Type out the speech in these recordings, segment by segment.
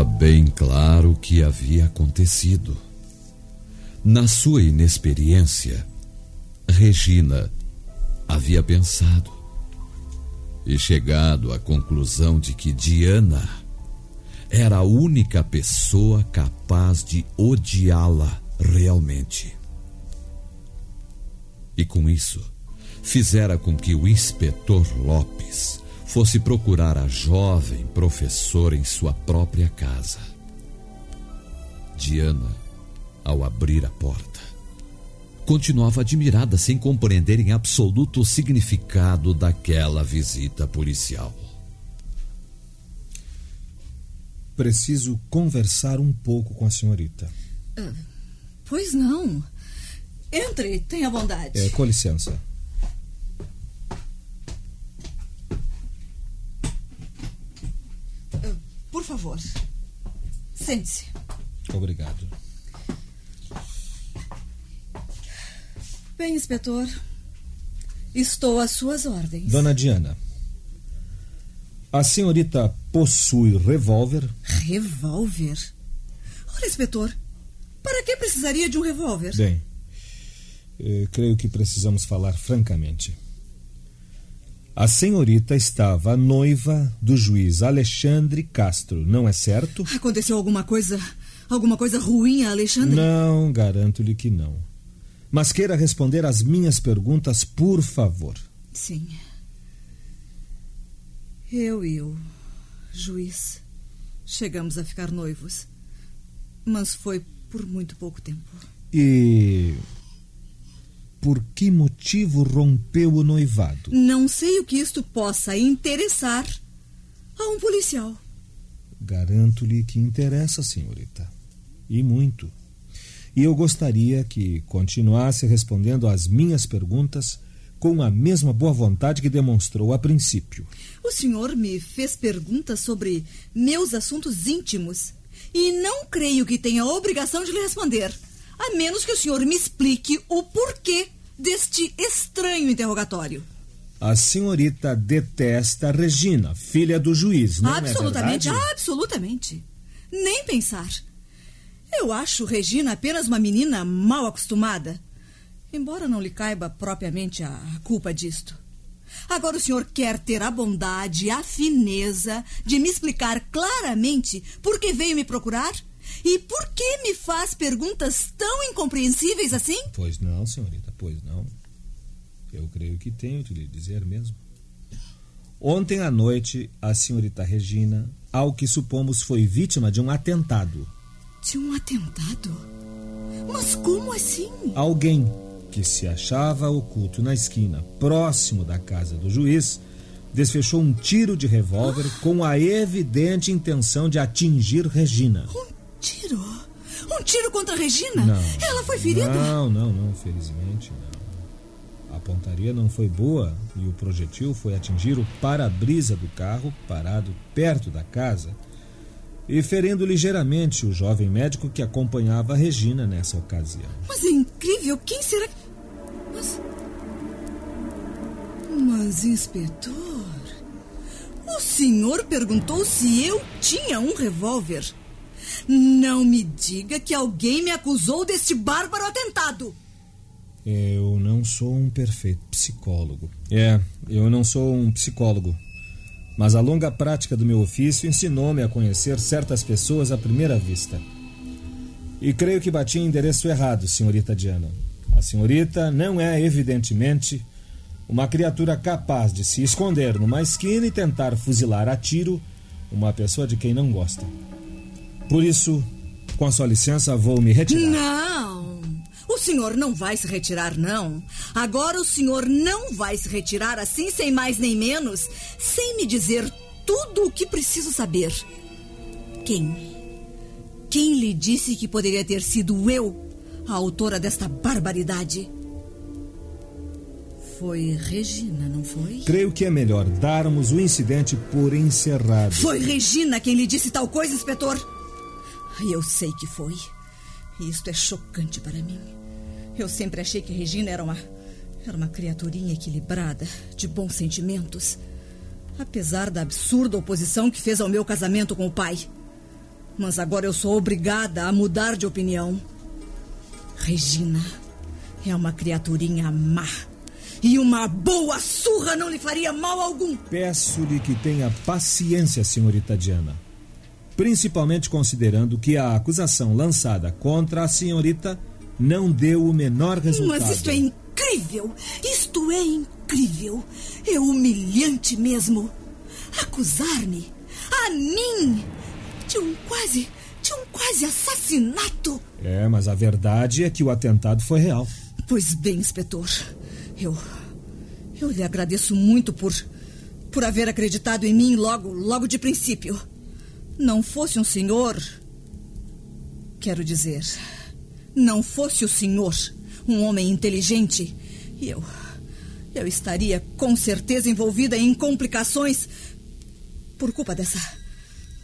Estava bem claro o que havia acontecido. Na sua inexperiência, Regina havia pensado e chegado à conclusão de que Diana era a única pessoa capaz de odiá-la realmente. E com isso, fizera com que o inspetor Lopes fosse procurar a jovem professora em sua própria casa. Diana, ao abrir a porta, continuava admirada sem compreender em absoluto o significado daquela visita policial. Preciso conversar um pouco com a senhorita. Pois não. Entre, tenha bondade. É, com licença. Por favor. Sente-se. Obrigado. Bem, inspetor. Estou às suas ordens. Dona Diana, a senhorita possui revólver? Revólver? Ora, inspetor, para que precisaria de um revólver? Bem, eh, creio que precisamos falar francamente. A senhorita estava noiva do juiz Alexandre Castro, não é certo? Aconteceu alguma coisa. Alguma coisa ruim a Alexandre? Não, garanto-lhe que não. Mas queira responder às minhas perguntas, por favor. Sim. Eu e o juiz chegamos a ficar noivos. Mas foi por muito pouco tempo. E. Por que motivo rompeu o noivado? Não sei o que isto possa interessar a um policial. Garanto-lhe que interessa, senhorita. E muito. E eu gostaria que continuasse respondendo às minhas perguntas com a mesma boa vontade que demonstrou a princípio. O senhor me fez perguntas sobre meus assuntos íntimos e não creio que tenha a obrigação de lhe responder, a menos que o senhor me explique o porquê deste estranho interrogatório. A senhorita detesta Regina, filha do juiz, não absolutamente, é verdade? absolutamente. Nem pensar. Eu acho Regina apenas uma menina mal acostumada. Embora não lhe caiba propriamente a culpa disto. Agora o senhor quer ter a bondade a fineza de me explicar claramente por que veio me procurar? E por que me faz perguntas tão incompreensíveis assim? Pois não, senhorita, pois não. Eu creio que tenho de lhe dizer mesmo. Ontem à noite, a senhorita Regina, ao que supomos, foi vítima de um atentado. De um atentado? Mas como assim? Alguém que se achava oculto na esquina, próximo da casa do juiz, desfechou um tiro de revólver com a evidente intenção de atingir Regina. Um tiro? Um tiro contra a Regina? Não. Ela foi ferida? Não, não, não, felizmente não. A pontaria não foi boa e o projetil foi atingir o para-brisa do carro parado perto da casa e ferindo ligeiramente o jovem médico que acompanhava a Regina nessa ocasião. Mas é incrível, quem será que. Mas. Mas, inspetor. O senhor perguntou se eu tinha um revólver. Não me diga que alguém me acusou deste bárbaro atentado. Eu não sou um perfeito psicólogo. É, eu não sou um psicólogo. Mas a longa prática do meu ofício ensinou-me a conhecer certas pessoas à primeira vista. E creio que bati em endereço errado, senhorita Diana. A senhorita não é, evidentemente, uma criatura capaz de se esconder numa esquina e tentar fuzilar a tiro uma pessoa de quem não gosta. Por isso, com a sua licença, vou me retirar. Não! O senhor não vai se retirar, não. Agora o senhor não vai se retirar assim, sem mais nem menos, sem me dizer tudo o que preciso saber. Quem? Quem lhe disse que poderia ter sido eu a autora desta barbaridade? Foi Regina, não foi? Creio que é melhor darmos o incidente por encerrado. Foi Regina quem lhe disse tal coisa, inspetor? Eu sei que foi. E isto é chocante para mim. Eu sempre achei que Regina era uma. Era uma criaturinha equilibrada, de bons sentimentos. Apesar da absurda oposição que fez ao meu casamento com o pai. Mas agora eu sou obrigada a mudar de opinião. Regina é uma criaturinha má. E uma boa surra não lhe faria mal algum. Peço-lhe que tenha paciência, senhorita Diana. Principalmente considerando que a acusação lançada contra a senhorita não deu o menor resultado. Mas isto é incrível! Isto é incrível! É humilhante mesmo! Acusar-me, a mim, de um quase. de um quase assassinato! É, mas a verdade é que o atentado foi real. Pois bem, inspetor. Eu. Eu lhe agradeço muito por. por haver acreditado em mim logo, logo de princípio. Não fosse um senhor. Quero dizer. Não fosse o senhor um homem inteligente, eu. Eu estaria com certeza envolvida em complicações por culpa dessa.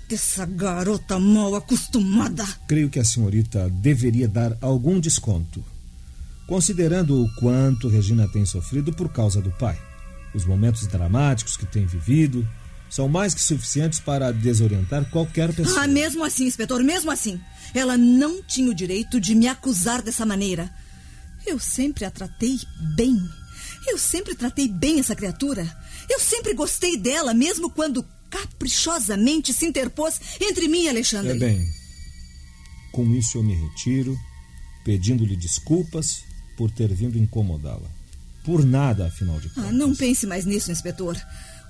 dessa garota mal acostumada. Creio que a senhorita deveria dar algum desconto, considerando o quanto Regina tem sofrido por causa do pai. Os momentos dramáticos que tem vivido são mais que suficientes para desorientar qualquer pessoa. Ah, mesmo assim, inspetor, mesmo assim. Ela não tinha o direito de me acusar dessa maneira. Eu sempre a tratei bem. Eu sempre tratei bem essa criatura. Eu sempre gostei dela, mesmo quando caprichosamente se interpôs entre mim e Alexandre. É bem. Com isso eu me retiro, pedindo-lhe desculpas por ter vindo incomodá-la. Por nada, afinal de contas. Ah, não pense mais nisso, inspetor.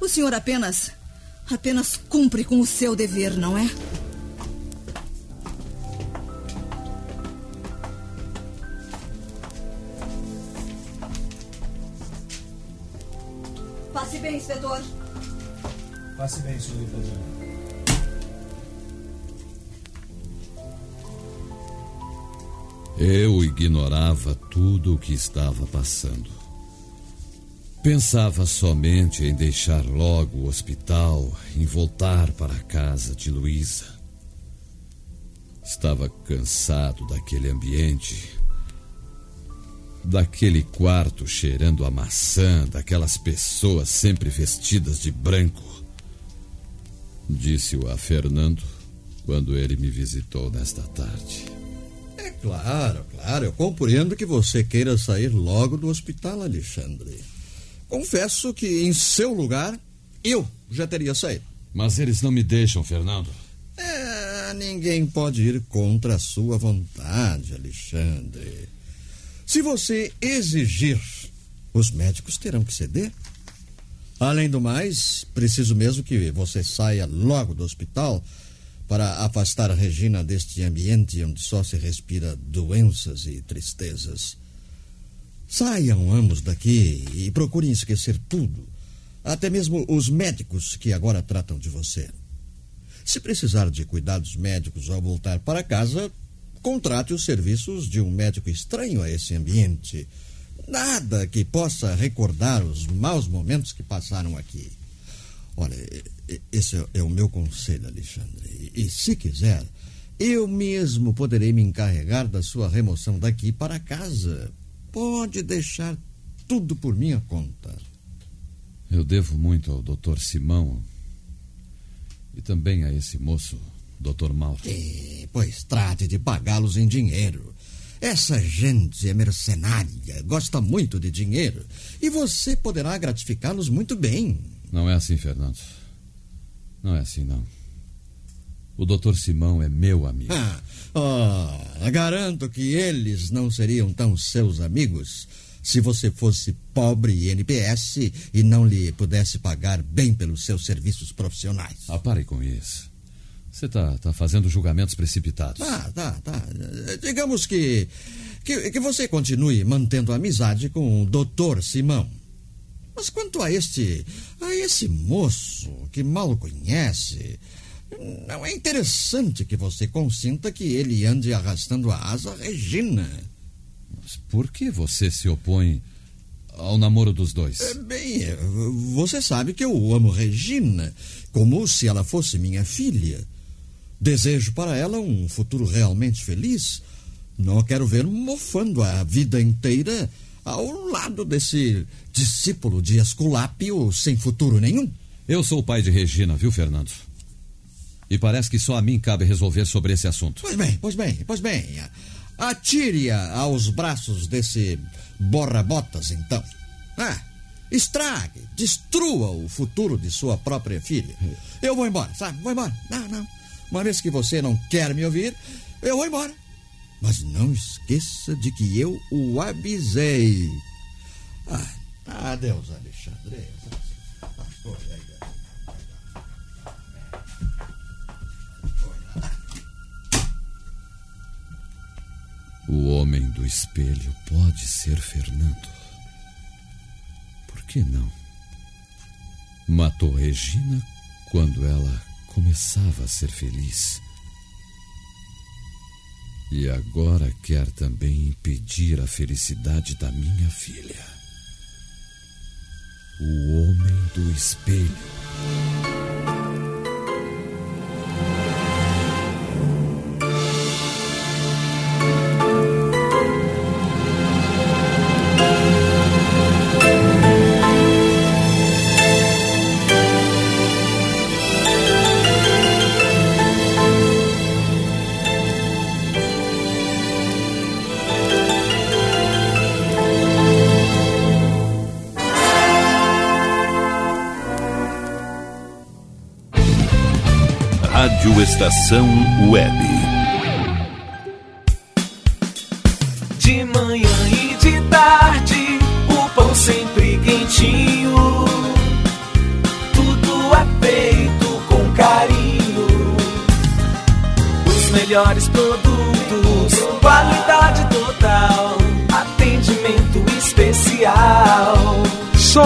O senhor apenas. Apenas cumpre com o seu dever, não é? Passe bem, inspetor. Passe bem, senhorita. Eu ignorava tudo o que estava passando. Pensava somente em deixar logo o hospital, em voltar para a casa de Luísa. Estava cansado daquele ambiente, daquele quarto cheirando a maçã, daquelas pessoas sempre vestidas de branco. Disse-o a Fernando quando ele me visitou nesta tarde. É claro, claro, eu compreendo que você queira sair logo do hospital, Alexandre. Confesso que em seu lugar eu já teria saído. Mas eles não me deixam, Fernando. É, ninguém pode ir contra a sua vontade, Alexandre. Se você exigir, os médicos terão que ceder. Além do mais, preciso mesmo que você saia logo do hospital para afastar a Regina deste ambiente onde só se respira doenças e tristezas. Saiam ambos daqui e procurem esquecer tudo, até mesmo os médicos que agora tratam de você. Se precisar de cuidados médicos ao voltar para casa, contrate os serviços de um médico estranho a esse ambiente. Nada que possa recordar os maus momentos que passaram aqui. Olha, esse é o meu conselho, Alexandre. E, se quiser, eu mesmo poderei me encarregar da sua remoção daqui para casa. Pode deixar tudo por minha conta. Eu devo muito ao doutor Simão e também a esse moço, doutor Mauro. E, pois trate de pagá-los em dinheiro. Essa gente é mercenária, gosta muito de dinheiro. E você poderá gratificá-los muito bem. Não é assim, Fernando. Não é assim, não. O doutor Simão é meu amigo. Ah, oh, garanto que eles não seriam tão seus amigos se você fosse pobre e NPS e não lhe pudesse pagar bem pelos seus serviços profissionais. Ah, pare com isso. Você está tá fazendo julgamentos precipitados. Tá, tá, tá. Digamos que que, que você continue mantendo amizade com o doutor Simão. Mas quanto a este. a esse moço que mal o conhece. Não é interessante que você consinta que ele ande arrastando a asa Regina. Mas por que você se opõe ao namoro dos dois? É, bem, é, você sabe que eu amo Regina como se ela fosse minha filha. Desejo para ela um futuro realmente feliz. Não a quero ver mofando a vida inteira ao lado desse discípulo de Esculápio sem futuro nenhum. Eu sou o pai de Regina, viu, Fernando? E parece que só a mim cabe resolver sobre esse assunto. Pois bem, pois bem, pois bem. Atire-a aos braços desse borra-botas, então. Ah, estrague, destrua o futuro de sua própria filha. Eu vou embora, sabe? Vou embora. Não, não. Uma vez que você não quer me ouvir, eu vou embora. Mas não esqueça de que eu o avisei. Ah, adeus, Alexandre. O homem do espelho pode ser Fernando. Por que não? Matou Regina quando ela começava a ser feliz. E agora quer também impedir a felicidade da minha filha. O homem do espelho. Rádio Estação Web.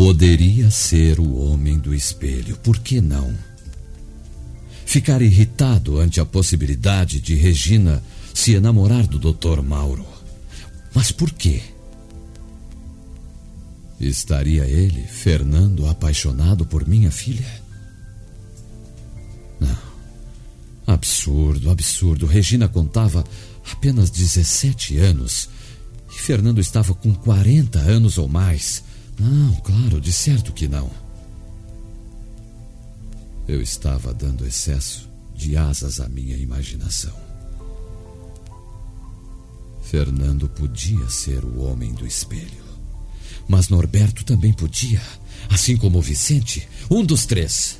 Poderia ser o homem do espelho. Por que não? Ficar irritado ante a possibilidade de Regina se enamorar do Dr. Mauro. Mas por quê? Estaria ele, Fernando, apaixonado por minha filha? Não. Absurdo, absurdo. Regina contava apenas 17 anos e Fernando estava com 40 anos ou mais. Não, claro, de certo que não. Eu estava dando excesso de asas à minha imaginação. Fernando podia ser o homem do espelho. Mas Norberto também podia, assim como Vicente, um dos três.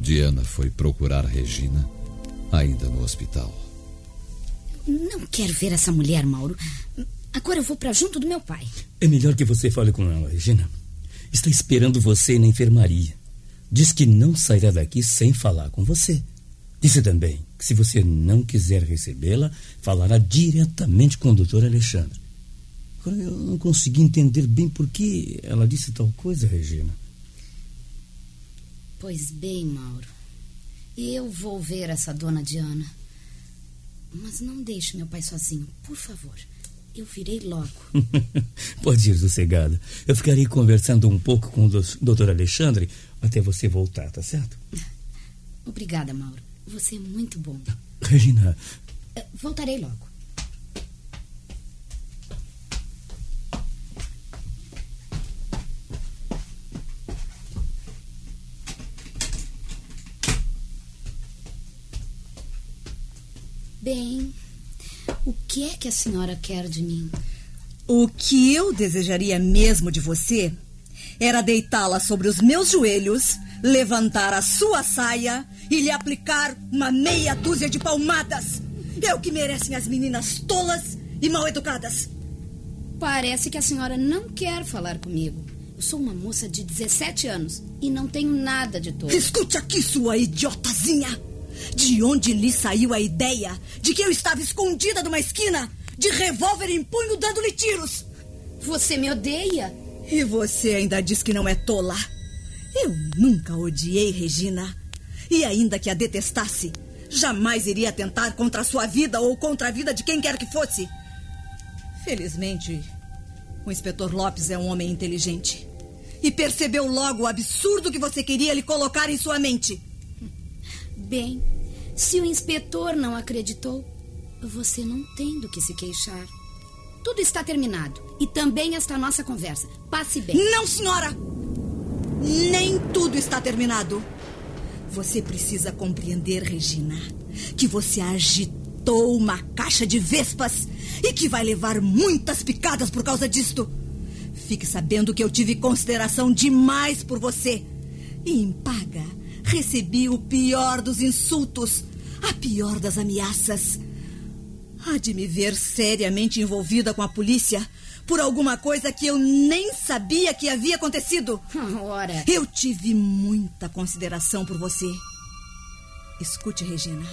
Diana foi procurar Regina, ainda no hospital. Não quero ver essa mulher, Mauro. Agora eu vou para junto do meu pai. É melhor que você fale com ela, Regina. Está esperando você na enfermaria. Diz que não sairá daqui sem falar com você. Disse também que se você não quiser recebê-la, falará diretamente com o doutor Alexandre. Agora eu não consegui entender bem por que ela disse tal coisa, Regina. Pois bem, Mauro. Eu vou ver essa dona Diana. Mas não deixe meu pai sozinho, por favor. Eu virei logo. Pode ir sossegada. Eu ficarei conversando um pouco com o doutor Alexandre até você voltar, tá certo? Obrigada, Mauro. Você é muito bom. Regina. Voltarei logo. Bem, o que é que a senhora quer de mim? O que eu desejaria mesmo de você era deitá-la sobre os meus joelhos, levantar a sua saia e lhe aplicar uma meia dúzia de palmadas. É o que merecem as meninas tolas e mal educadas. Parece que a senhora não quer falar comigo. Eu sou uma moça de 17 anos e não tenho nada de todo. Escute aqui, sua idiotazinha. De onde lhe saiu a ideia de que eu estava escondida numa esquina, de revólver em punho, dando-lhe tiros? Você me odeia? E você ainda diz que não é tola. Eu nunca odiei Regina. E ainda que a detestasse, jamais iria tentar contra a sua vida ou contra a vida de quem quer que fosse. Felizmente, o inspetor Lopes é um homem inteligente. E percebeu logo o absurdo que você queria lhe colocar em sua mente. Bem, se o inspetor não acreditou, você não tem do que se queixar. Tudo está terminado. E também esta nossa conversa. Passe bem. Não, senhora! Nem tudo está terminado. Você precisa compreender, Regina, que você agitou uma caixa de vespas e que vai levar muitas picadas por causa disto. Fique sabendo que eu tive consideração demais por você. E em paga, recebi o pior dos insultos, a pior das ameaças. Há de me ver seriamente envolvida com a polícia por alguma coisa que eu nem sabia que havia acontecido. Ora. Eu tive muita consideração por você. Escute, Regina.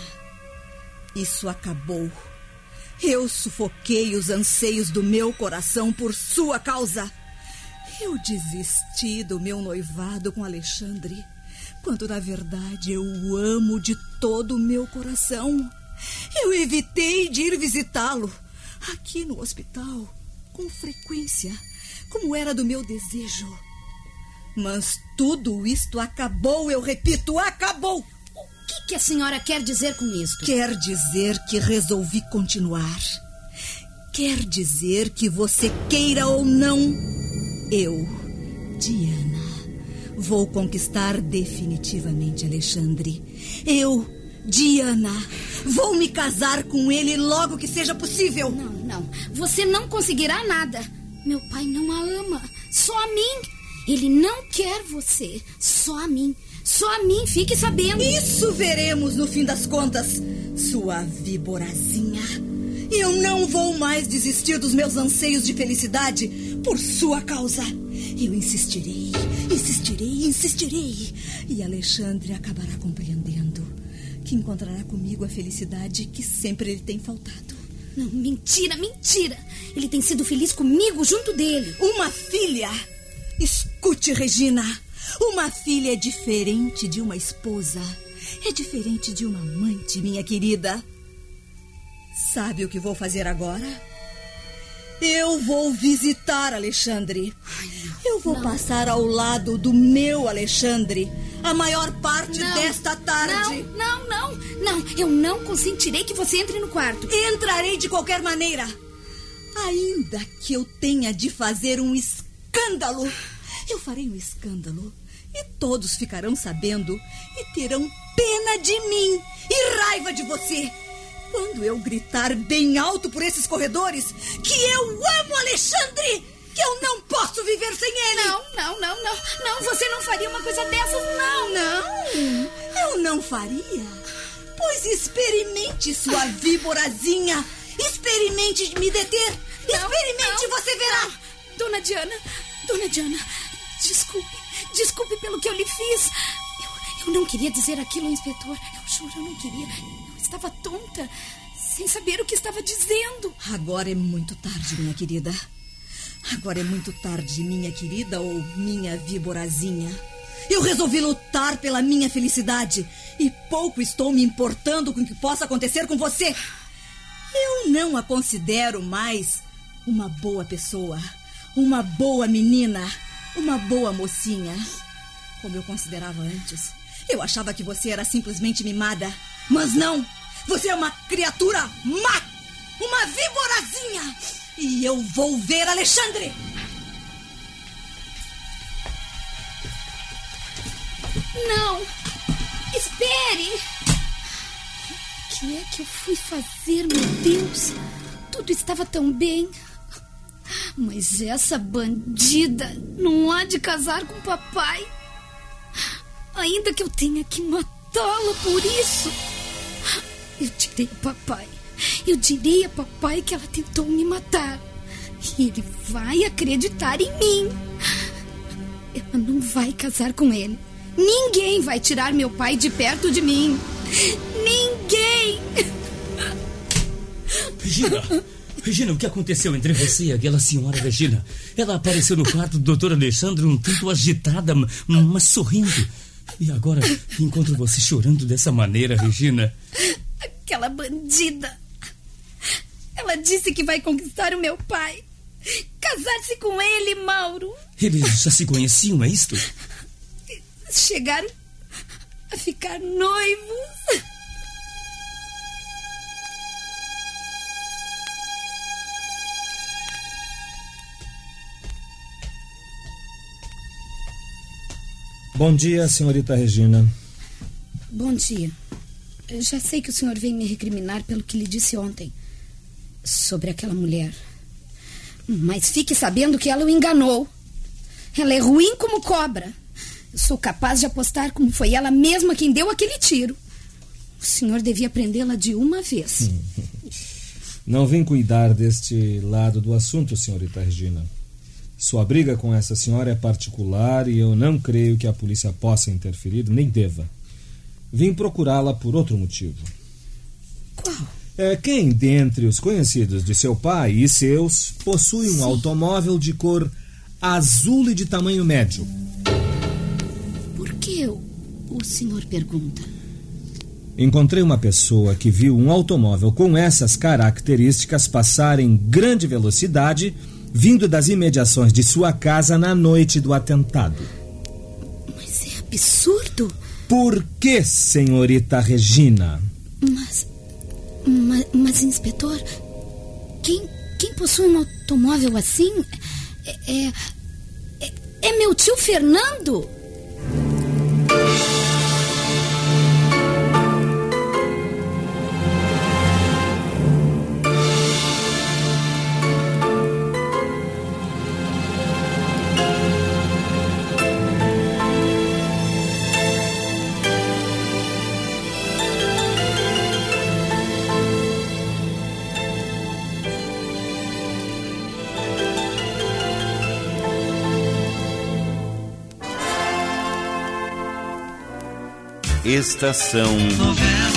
Isso acabou. Eu sufoquei os anseios do meu coração por sua causa. Eu desisti do meu noivado com Alexandre, quando na verdade eu o amo de todo o meu coração. Eu evitei de ir visitá-lo aqui no hospital com frequência, como era do meu desejo. Mas tudo isto acabou, eu repito, acabou! O que, que a senhora quer dizer com isto? Quer dizer que resolvi continuar. Quer dizer que você queira ou não, eu, Diana, vou conquistar definitivamente Alexandre. Eu, Diana, vou me casar com ele logo que seja possível. Não, não. Você não conseguirá nada. Meu pai não a ama. Só a mim. Ele não quer você. Só a mim. Só a mim, fique sabendo. Isso veremos no fim das contas, sua víborazinha. Eu não vou mais desistir dos meus anseios de felicidade por sua causa. Eu insistirei, insistirei, insistirei. E Alexandre acabará compreendendo que encontrará comigo a felicidade que sempre lhe tem faltado. Não, mentira, mentira. Ele tem sido feliz comigo junto dele. Uma filha? Escute, Regina. Uma filha é diferente de uma esposa. É diferente de uma amante, minha querida. Sabe o que vou fazer agora? Eu vou visitar Alexandre. Ai, eu vou não. passar ao lado do meu Alexandre a maior parte Não, desta tarde. Não, não, não, não. Eu não consentirei que você entre no quarto. Entrarei de qualquer maneira. Ainda que eu tenha de fazer um escândalo. Eu farei um escândalo. E todos ficarão sabendo e terão pena de mim e raiva de você. Quando eu gritar bem alto por esses corredores que eu amo Alexandre, que eu não posso viver sem ele. Não, não, não, não. Não, você não faria uma coisa dessas, não. Não, eu não faria. Pois experimente, sua víborazinha. Experimente me deter. Não, Experimente, não, você verá. Dona Diana, Dona Diana, desculpe. Desculpe pelo que eu lhe fiz. Eu, eu não queria dizer aquilo inspetor. Eu juro, eu não queria. Eu estava tonta, sem saber o que estava dizendo. Agora é muito tarde, minha querida. Agora é muito tarde, minha querida ou minha víborazinha. Eu resolvi lutar pela minha felicidade e pouco estou me importando com o que possa acontecer com você. Eu não a considero mais uma boa pessoa, uma boa menina, uma boa mocinha, como eu considerava antes. Eu achava que você era simplesmente mimada, mas não! Você é uma criatura má! Uma víborazinha! E eu vou ver Alexandre! Não! Espere! O que é que eu fui fazer, meu Deus? Tudo estava tão bem. Mas essa bandida não há de casar com o papai. Ainda que eu tenha que matá-la por isso. Eu direi a papai. Eu direi a papai que ela tentou me matar. E ele vai acreditar em mim. Ela não vai casar com ele. Ninguém vai tirar meu pai de perto de mim. Ninguém! Regina! Regina, o que aconteceu entre você e aquela senhora, Regina? Ela apareceu no quarto do doutor Alexandre um tanto agitada, mas sorrindo. E agora encontro você chorando dessa maneira, Regina. Aquela bandida. Ela disse que vai conquistar o meu pai. Casar-se com ele, Mauro. Eles já se conheciam, é isto? Chegaram a ficar noivos. Bom dia, senhorita Regina. Bom dia. Eu já sei que o senhor vem me recriminar pelo que lhe disse ontem sobre aquela mulher. Mas fique sabendo que ela o enganou. Ela é ruim como cobra. Eu sou capaz de apostar como foi ela mesma quem deu aquele tiro. O senhor devia prendê-la de uma vez. Não vim cuidar deste lado do assunto, senhorita Regina. Sua briga com essa senhora é particular e eu não creio que a polícia possa interferir, nem deva. Vim procurá-la por outro motivo. Qual? É, quem dentre os conhecidos de seu pai e seus possui um automóvel de cor azul e de tamanho médio? Por que o, o senhor pergunta? Encontrei uma pessoa que viu um automóvel com essas características passar em grande velocidade vindo das imediações de sua casa na noite do atentado. Mas é absurdo. Por que, senhorita Regina? Mas. Mas, mas inspetor, quem, quem possui um automóvel assim é, é, é meu tio Fernando. Estação Novela.